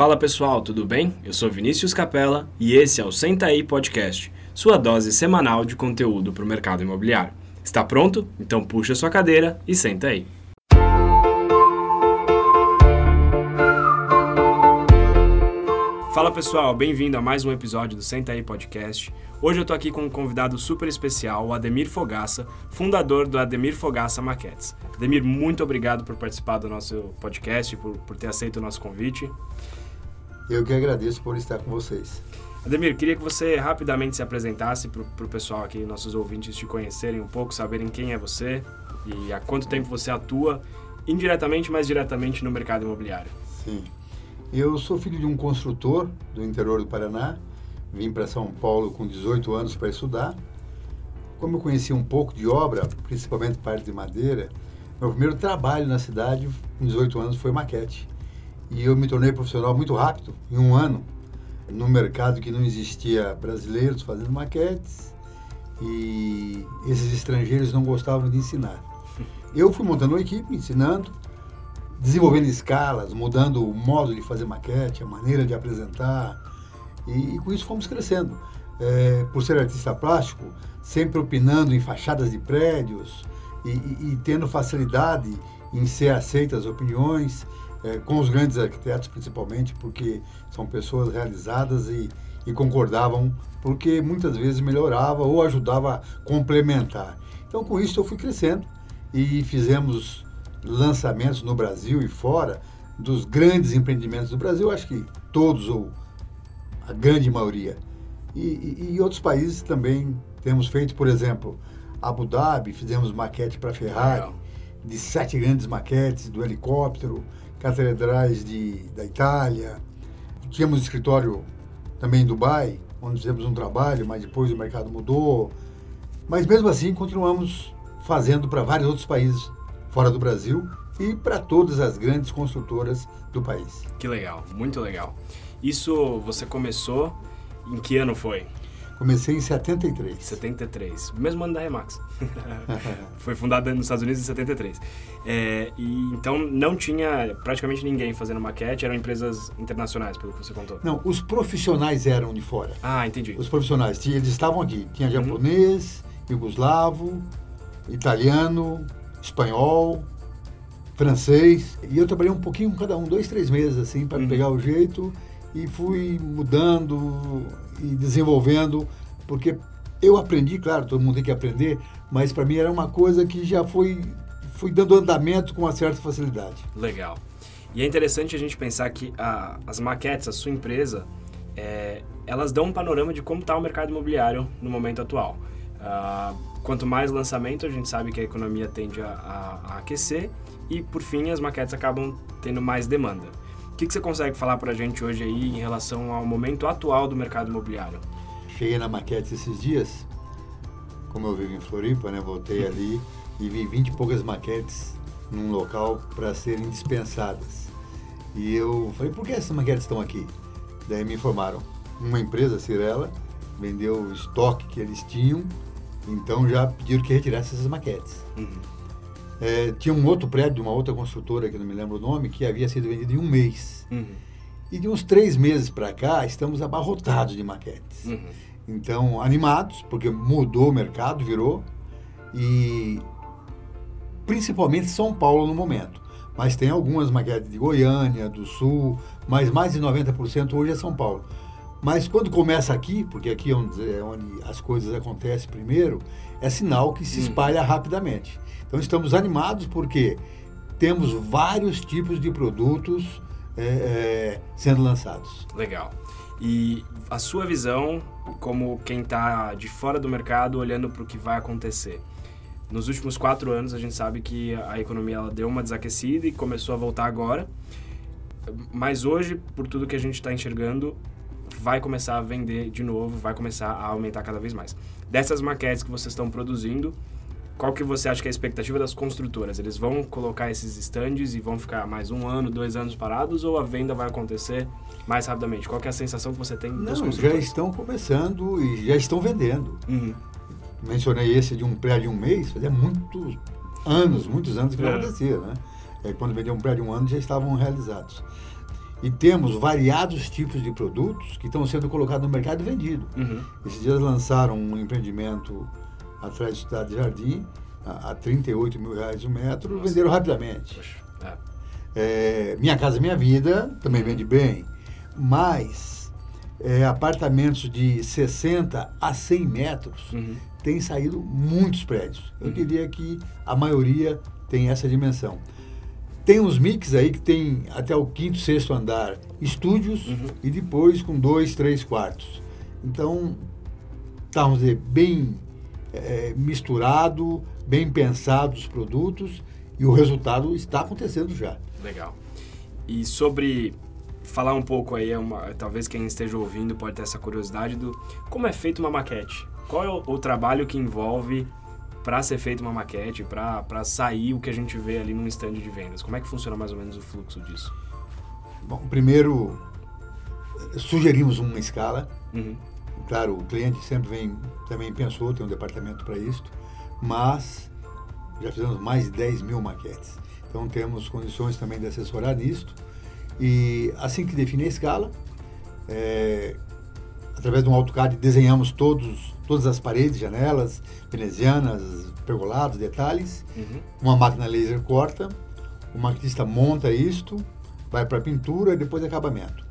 Fala pessoal, tudo bem? Eu sou Vinícius Capella e esse é o Senta aí Podcast, sua dose semanal de conteúdo para o mercado imobiliário. Está pronto? Então puxa sua cadeira e senta aí. Fala pessoal, bem-vindo a mais um episódio do Senta aí Podcast. Hoje eu tô aqui com um convidado super especial, o Ademir Fogaça, fundador do Ademir Fogaça Maquetes. Ademir, muito obrigado por participar do nosso podcast, por, por ter aceito o nosso convite. Eu que agradeço por estar com vocês. Ademir, queria que você rapidamente se apresentasse para o pessoal aqui, nossos ouvintes, te conhecerem um pouco, saberem quem é você e há quanto tempo você atua, indiretamente, mas diretamente no mercado imobiliário. Sim. Eu sou filho de um construtor do interior do Paraná, vim para São Paulo com 18 anos para estudar. Como eu conhecia um pouco de obra, principalmente parte de madeira, meu primeiro trabalho na cidade, com 18 anos, foi maquete. E eu me tornei profissional muito rápido, em um ano, no mercado que não existia brasileiros fazendo maquetes e esses estrangeiros não gostavam de ensinar. Eu fui montando uma equipe, ensinando, desenvolvendo escalas, mudando o modo de fazer maquete, a maneira de apresentar, e, e com isso fomos crescendo. É, por ser artista plástico, sempre opinando em fachadas de prédios e, e, e tendo facilidade em ser aceitas as opiniões, é, com os grandes arquitetos principalmente, porque são pessoas realizadas e, e concordavam, porque muitas vezes melhorava ou ajudava a complementar. Então, com isso, eu fui crescendo e fizemos lançamentos no Brasil e fora dos grandes empreendimentos do Brasil, acho que todos ou a grande maioria. E, e, e outros países também temos feito, por exemplo, Abu Dhabi, fizemos maquete para Ferrari, de sete grandes maquetes do helicóptero, catedrais de, da Itália. Tínhamos escritório também em Dubai, onde fizemos um trabalho, mas depois o mercado mudou. Mas mesmo assim, continuamos fazendo para vários outros países fora do Brasil e para todas as grandes construtoras do país. Que legal, muito legal. Isso você começou em que ano foi? Comecei em 73. 73, mesmo ano da Remax. Foi fundada nos Estados Unidos em 73. É, e então não tinha praticamente ninguém fazendo maquete, eram empresas internacionais, pelo que você contou. Não, os profissionais eram de fora. Ah, entendi. Os profissionais, eles estavam aqui. Tinha uhum. japonês, uhum. yugoslavo, italiano, espanhol, francês. E eu trabalhei um pouquinho com cada um, dois, três meses, assim, para uhum. pegar o jeito. E fui mudando e desenvolvendo, porque eu aprendi, claro, todo mundo tem que aprender, mas para mim era uma coisa que já foi fui dando andamento com uma certa facilidade. Legal. E é interessante a gente pensar que a, as maquetes, a sua empresa, é, elas dão um panorama de como está o mercado imobiliário no momento atual. Uh, quanto mais lançamento, a gente sabe que a economia tende a, a, a aquecer e, por fim, as maquetes acabam tendo mais demanda que, que você consegue falar para a gente hoje aí em relação ao momento atual do mercado imobiliário? Cheguei na maquete esses dias, como eu vivo em Floripa, né? Voltei ali e vi 20 e poucas maquetes num local para serem dispensadas. E eu falei, por que essas maquetes estão aqui? Daí me informaram. Uma empresa, Cirela, vendeu o estoque que eles tinham, então já pediram que retirasse essas maquetes. Uhum. É, tinha um outro prédio de uma outra construtora, que não me lembro o nome, que havia sido vendido em um mês. Uhum. E de uns três meses para cá, estamos abarrotados de maquetes. Uhum. Então, animados, porque mudou o mercado, virou. E principalmente São Paulo no momento. Mas tem algumas maquetes de Goiânia, do Sul, mas mais de 90% hoje é São Paulo. Mas quando começa aqui, porque aqui é onde, é onde as coisas acontecem primeiro, é sinal que se uhum. espalha uhum. rapidamente. Então estamos animados porque temos vários tipos de produtos é, é, sendo lançados. Legal. E a sua visão, como quem está de fora do mercado, olhando para o que vai acontecer. Nos últimos quatro anos, a gente sabe que a economia ela deu uma desaquecida e começou a voltar agora. Mas hoje, por tudo que a gente está enxergando, vai começar a vender de novo, vai começar a aumentar cada vez mais. Dessas maquetes que vocês estão produzindo, qual que você acha que é a expectativa das construtoras? Eles vão colocar esses estandes e vão ficar mais um ano, dois anos parados ou a venda vai acontecer mais rapidamente? Qual que é a sensação que você tem Não, das construtoras? já estão começando e já estão vendendo. Uhum. Mencionei esse de um prédio de um mês, fazia muitos anos, muitos anos que não é. acontecia, né? É, quando vendia um prédio de um ano já estavam realizados. E temos variados tipos de produtos que estão sendo colocados no mercado e vendidos. Uhum. Esses dias lançaram um empreendimento atrás da Cidade Jardim, a, a 38 mil reais o metro, Nossa. venderam rapidamente. Poxa, é. É, Minha Casa Minha Vida também vende bem, mas é, apartamentos de 60 a 100 metros Uhum. tem saído muitos prédios. Eu Uhum. diria que a maioria tem essa dimensão. Tem uns mix aí que tem até o quinto, sexto andar, estúdios Uhum. e depois com dois, três quartos. Então, tá, vamos dizer, bem eh, misturado, bem pensados os produtos e o resultado está acontecendo já. Legal. E sobre falar um pouco aí, é uma, talvez quem esteja ouvindo pode ter essa curiosidade do como é feita uma maquete. Qual é o, o trabalho que envolve para ser feita uma maquete, para sair o que a gente vê ali num stand de vendas? Como é que funciona mais ou menos o fluxo disso? Bom, primeiro, sugerimos uma escala. Uhum. Claro, o cliente sempre vem, também pensou, tem um departamento para isso, mas já fizemos mais de 10 mil maquetes. Então temos condições também de assessorar nisto. E assim que define a escala, é, através de um AutoCAD desenhamos todos, todas as paredes, janelas, venezianas, pergolados, detalhes. Uhum. Uma máquina laser corta, o maquetista monta isto, vai para pintura e depois acabamento.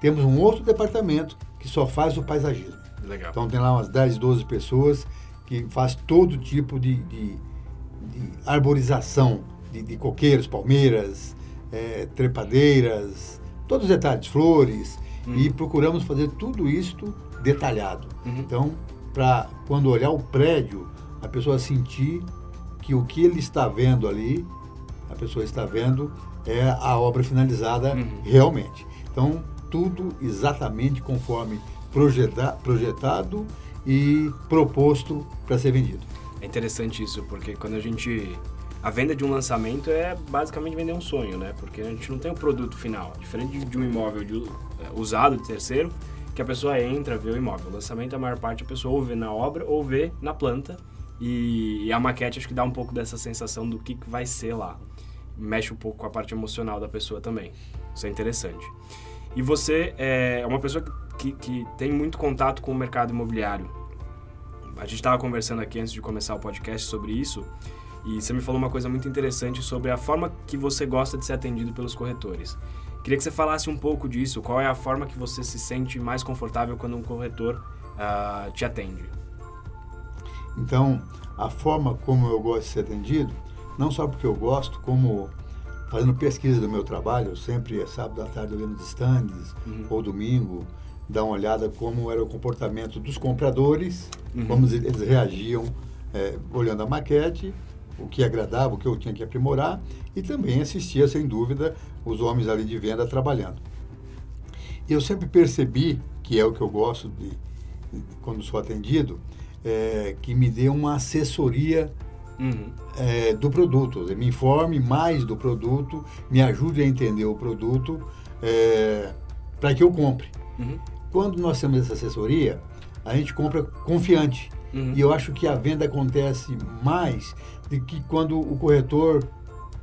Temos um outro departamento que só faz o paisagismo. Legal. Então tem lá umas 10, 12 pessoas que faz todo tipo de, de, de arborização de, de coqueiros, palmeiras, eh, trepadeiras, todos os detalhes, flores, Hum. e procuramos fazer tudo isto detalhado. Uhum. Então, para quando olhar o prédio, a pessoa sentir que o que ele está vendo ali, a pessoa está vendo, é a obra finalizada Uhum. realmente. Então, tudo exatamente conforme projeta- projetado e proposto para ser vendido. É interessante isso, porque quando a gente. A venda de um lançamento é basicamente vender um sonho, né? Porque a gente não tem o produto final. Diferente de- um imóvel de- é, usado de terceiro, que a pessoa entra, vê o imóvel. O lançamento, a maior parte, a pessoa ou vê na obra ou vê na planta. E, e a maquete acho que dá um pouco dessa sensação do que que vai ser lá. Mexe um pouco com a parte emocional da pessoa também. Isso é interessante. E você é uma pessoa que, que tem muito contato com o mercado imobiliário. A gente estava conversando aqui antes de começar o podcast sobre isso e você me falou uma coisa muito interessante sobre a forma que você gosta de ser atendido pelos corretores. Queria que você falasse um pouco disso. Qual é a forma que você se sente mais confortável quando um corretor ah, te atende? Então, a forma como eu gosto de ser atendido, não só porque eu gosto, como fazendo pesquisa do meu trabalho, eu sempre, é sábado à tarde, olhando os stands, Uhum. ou domingo, dar uma olhada como era o comportamento dos compradores, Uhum. como eles reagiam eh, olhando a maquete, o que agradava, o que eu tinha que aprimorar, e também assistia, sem dúvida, os homens ali de venda trabalhando. E eu sempre percebi, que é o que eu gosto de, de- quando sou atendido, é, que me dê uma assessoria Uhum. é, do produto, me informe mais do produto, me ajude a entender o produto para que eu compre. Uhum. Quando nós temos essa assessoria, a gente compra confiante. Uhum. E eu acho que a venda acontece mais do que quando o corretor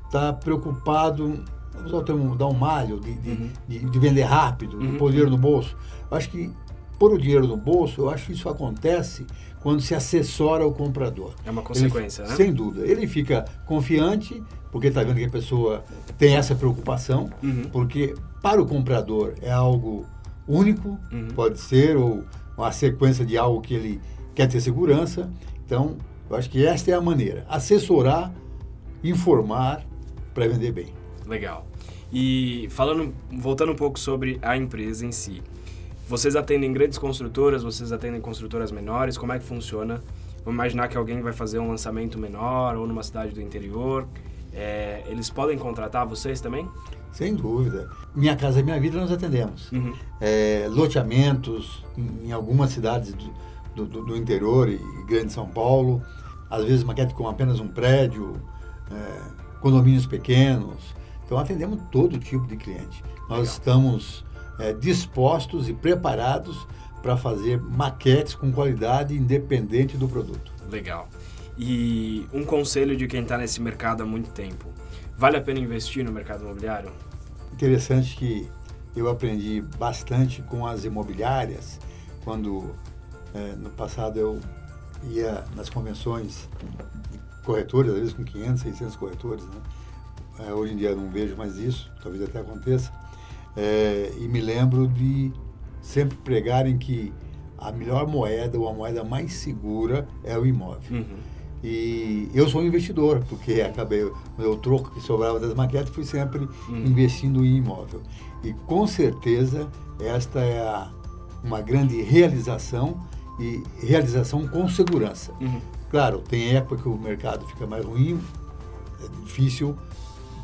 está preocupado, vamos dar um termo, dar um malho, de, de, Uhum. de, de vender rápido, Uhum. de pôr o dinheiro no bolso. Eu acho que pôr o dinheiro no bolso, eu acho que isso acontece quando se assessora o comprador. É uma Ele- consequência, né? Sem dúvida. Ele fica confiante, porque está vendo que a pessoa tem essa preocupação, Uhum. porque para o comprador é algo único, Uhum. pode ser, ou uma sequência de algo que ele quer ter segurança. Então, eu acho que esta é a maneira. Assessorar, informar para vender bem. Legal. E falando, voltando um pouco sobre a empresa em si. Vocês atendem grandes construtoras, vocês atendem construtoras menores, como é que funciona? Vamos imaginar que alguém vai fazer um lançamento menor ou numa cidade do interior. É, eles podem contratar vocês também? Sem dúvida. Minha Casa Minha Vida nós atendemos. Uhum. É, loteamentos em, em algumas cidades do, do, do interior e grande São Paulo. Às vezes maquete com apenas um prédio, é, condomínios pequenos. Então atendemos todo tipo de cliente. Nós Legal. estamos é, dispostos e preparados para fazer maquetes com qualidade independente do produto. Legal. E um conselho de quem está nesse mercado há muito tempo. Vale a pena investir no mercado imobiliário? Interessante que eu aprendi bastante com as imobiliárias, quando é, no passado eu ia nas convenções corretores, às vezes com 500, 600 corretores, né? É, hoje em dia não vejo mais isso, talvez até aconteça. É, e me lembro de sempre pregarem que a melhor moeda ou a moeda mais segura é o imóvel. Uhum. E eu sou um investidor, porque acabei, o meu troco que sobrava das maquetes fui sempre uhum. investindo em imóvel. E com certeza esta é a, uma grande realização e realização com segurança. Uhum. Claro, tem época que o mercado fica mais ruim, é difícil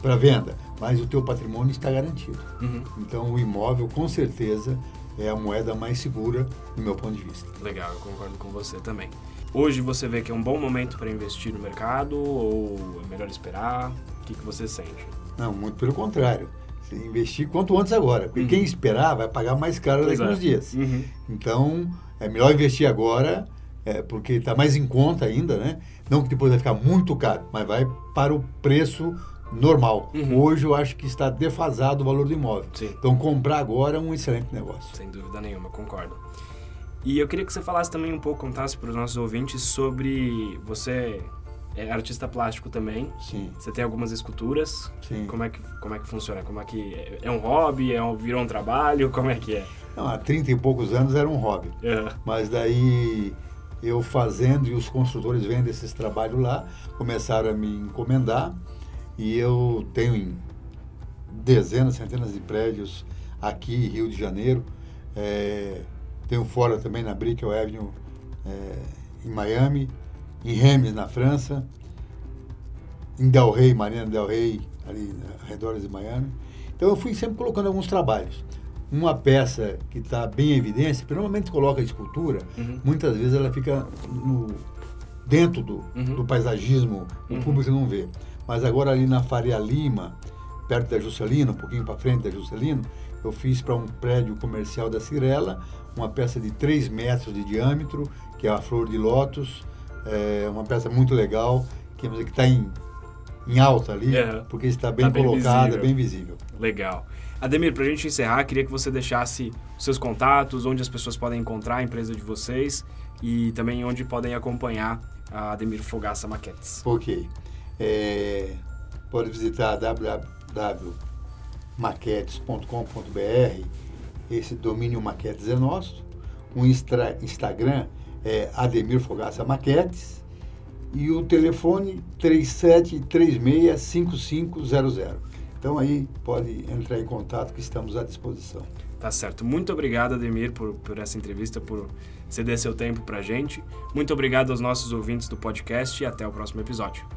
para venda, mas o teu patrimônio está garantido. Uhum. Então o imóvel com certeza é a moeda mais segura do meu ponto de vista. Legal, eu concordo com você também. Hoje você vê que é um bom momento para investir no mercado ou é melhor esperar? O que, que você sente? Não, muito pelo contrário. Você investir quanto antes agora. Porque uhum. quem esperar vai pagar mais caro daqui a uns dias. Uhum. Então, é melhor investir agora, é, porque está mais em conta ainda, né? Não que depois vai ficar muito caro, mas vai para o preço normal. Uhum. Hoje eu acho que está defasado o valor do imóvel. Sim. Então comprar agora é um excelente negócio. Sem dúvida nenhuma, concordo. E eu queria que você falasse também um pouco, contasse para os nossos ouvintes sobre você é artista plástico também. Sim. Você tem algumas esculturas. Sim. Como é que como é que funciona? Como é que é, é um hobby? É um, virou um trabalho? Como é que é? Não, há 30 e poucos anos era um hobby. É. Mas daí eu fazendo e os construtores vendo esses trabalhos lá, começaram a me encomendar e eu tenho dezenas, centenas de prédios aqui em Rio de Janeiro. É, tenho fora também na Brickell Avenue é, em Miami, em Remes, na França, em Del Rey, Marina Del Rey, ali arredores de Miami. Então eu fui sempre colocando alguns trabalhos. Uma peça que está bem em evidência, porque normalmente coloca a escultura, uhum. muitas vezes ela fica no, dentro do, uhum. do paisagismo, o uhum. público não vê. Mas agora ali na Faria Lima, perto da Juscelino, um pouquinho para frente da Juscelino, eu fiz para um prédio comercial da Cirela uma peça de 3 metros de diâmetro, que é a Flor de Lótus, é uma peça muito legal, que está em, em alta ali, é, porque está bem, tá bem colocada, visível. bem visível. Legal. Ademir, para a gente encerrar, queria que você deixasse seus contatos, onde as pessoas podem encontrar a empresa de vocês e também onde podem acompanhar a Ademir Fogaça Maquetes. Ok. É, pode visitar www.maquetes.com.br, esse domínio Maquetes é nosso. O Instagram é Ademir Fogaça Maquetes e o telefone 37365500. Então aí pode entrar em contato que estamos à disposição. Tá certo. Muito obrigado, Ademir, por, por essa entrevista, por ceder seu tempo para gente. Muito obrigado aos nossos ouvintes do podcast e até o próximo episódio.